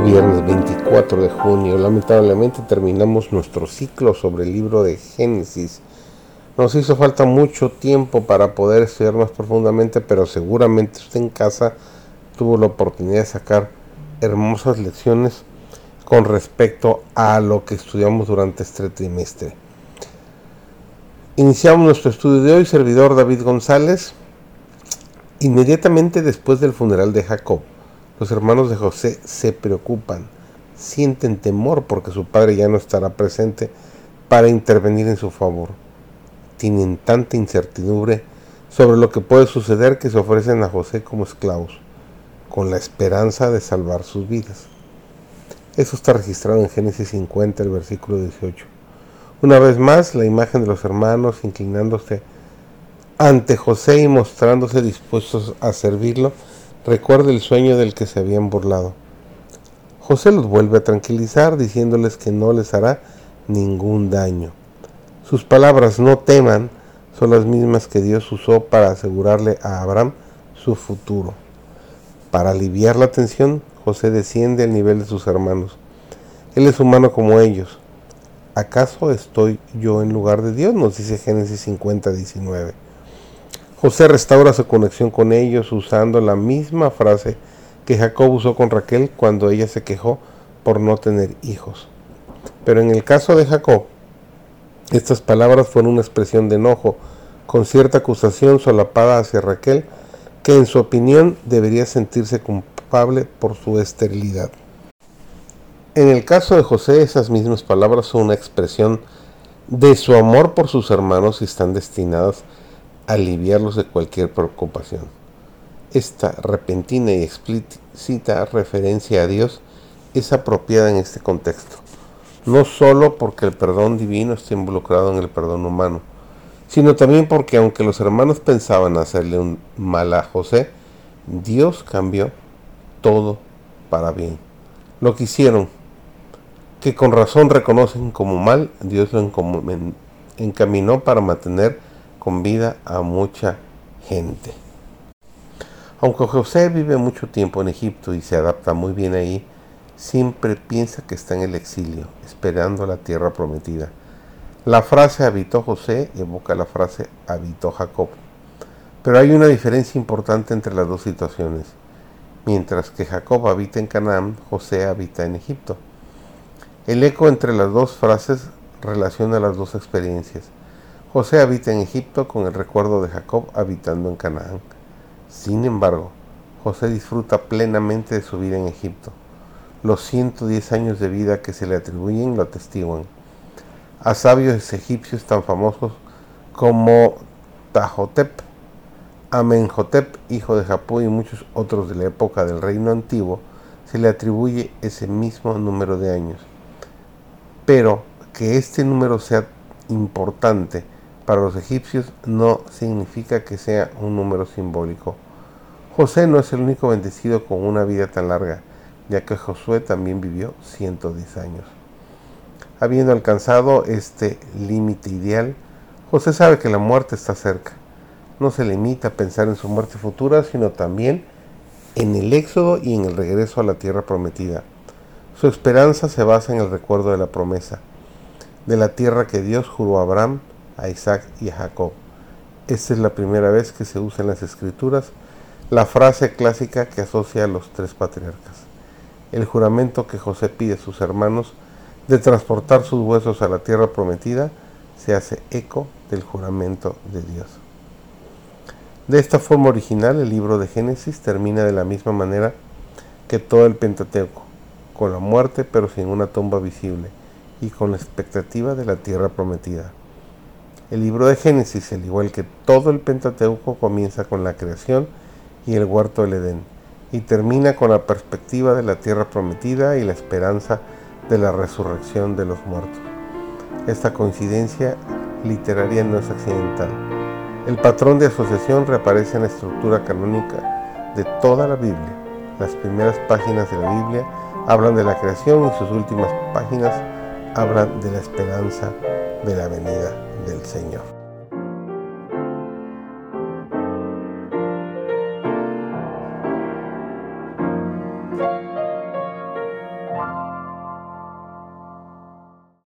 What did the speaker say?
Viernes 24 de junio, lamentablemente terminamos nuestro ciclo sobre el libro de Génesis. Nos hizo falta mucho tiempo para poder estudiar más profundamente, pero seguramente usted en casa tuvo la oportunidad de sacar hermosas lecciones con respecto a lo que estudiamos durante este trimestre. Iniciamos nuestro estudio de hoy, servidor David González, inmediatamente después del funeral de Jacob. Los hermanos de José se preocupan, sienten temor porque su padre ya no estará presente para intervenir en su favor. Tienen tanta incertidumbre sobre lo que puede suceder que se ofrecen a José como esclavos, con la esperanza de salvar sus vidas. Eso está registrado en Génesis 50, el versículo 18. Una vez más, la imagen de los hermanos inclinándose ante José y mostrándose dispuestos a servirlo, recuerda el sueño del que se habían burlado. José los vuelve a tranquilizar diciéndoles que no les hará ningún daño. Sus palabras no teman son las mismas que Dios usó para asegurarle a Abraham su futuro. Para aliviar la tensión, José desciende al nivel de sus hermanos. Él es humano como ellos. ¿Acaso estoy yo en lugar de Dios? Nos dice Génesis 50, 19. José restaura su conexión con ellos usando la misma frase que Jacob usó con Raquel cuando ella se quejó por no tener hijos. Pero en el caso de Jacob, estas palabras fueron una expresión de enojo, con cierta acusación solapada hacia Raquel, que en su opinión debería sentirse culpable por su esterilidad. En el caso de José, esas mismas palabras son una expresión de su amor por sus hermanos y están destinadas aliviarlos de cualquier preocupación. Esta repentina y explícita referencia a Dios es apropiada en este contexto, no solo porque el perdón divino está involucrado en el perdón humano, sino también porque aunque los hermanos pensaban hacerle un mal a José, Dios cambió todo para bien. Lo que hicieron, que con razón reconocen como mal, Dios lo encaminó para mantener con vida a mucha gente. Aunque José vive mucho tiempo en Egipto y se adapta muy bien ahí, siempre piensa que está en el exilio, esperando la tierra prometida. La frase habitó José evoca la frase habitó Jacob. Pero hay una diferencia importante entre las dos situaciones. Mientras que Jacob habita en Canaán, José habita en Egipto. El eco entre las dos frases relaciona las dos experiencias. José habita en Egipto con el recuerdo de Jacob habitando en Canaán. Sin embargo, José disfruta plenamente de su vida en Egipto. Los 110 años de vida que se le atribuyen lo atestiguan. A sabios egipcios tan famosos como Tahotep, Amenhotep, hijo de Japón y muchos otros de la época del reino antiguo, se le atribuye ese mismo número de años. Pero que este número sea importante para los egipcios no significa que sea un número simbólico. José no es el único bendecido con una vida tan larga, ya que Josué también vivió 110 años. Habiendo alcanzado este límite ideal, José sabe que la muerte está cerca. No se limita a pensar en su muerte futura, sino también en el éxodo y en el regreso a la tierra prometida. Su esperanza se basa en el recuerdo de la promesa, de la tierra que Dios juró a Abraham, a Isaac y a Jacob. Esta es la primera vez que se usa en las escrituras la frase clásica que asocia a los tres patriarcas. El juramento que José pide a sus hermanos de transportar sus huesos a la tierra prometida se hace eco del juramento de Dios. De esta forma original, el libro de Génesis termina de la misma manera que todo el Pentateuco, con la muerte pero sin una tumba visible y con la expectativa de la tierra prometida. El libro de Génesis, al igual que todo el Pentateuco, comienza con la creación y el huerto del Edén y termina con la perspectiva de la tierra prometida y la esperanza de la resurrección de los muertos. Esta coincidencia literaria no es accidental. El patrón de asociación reaparece en la estructura canónica de toda la Biblia. Las primeras páginas de la Biblia hablan de la creación y sus últimas páginas hablan de la esperanza de la venida del Señor.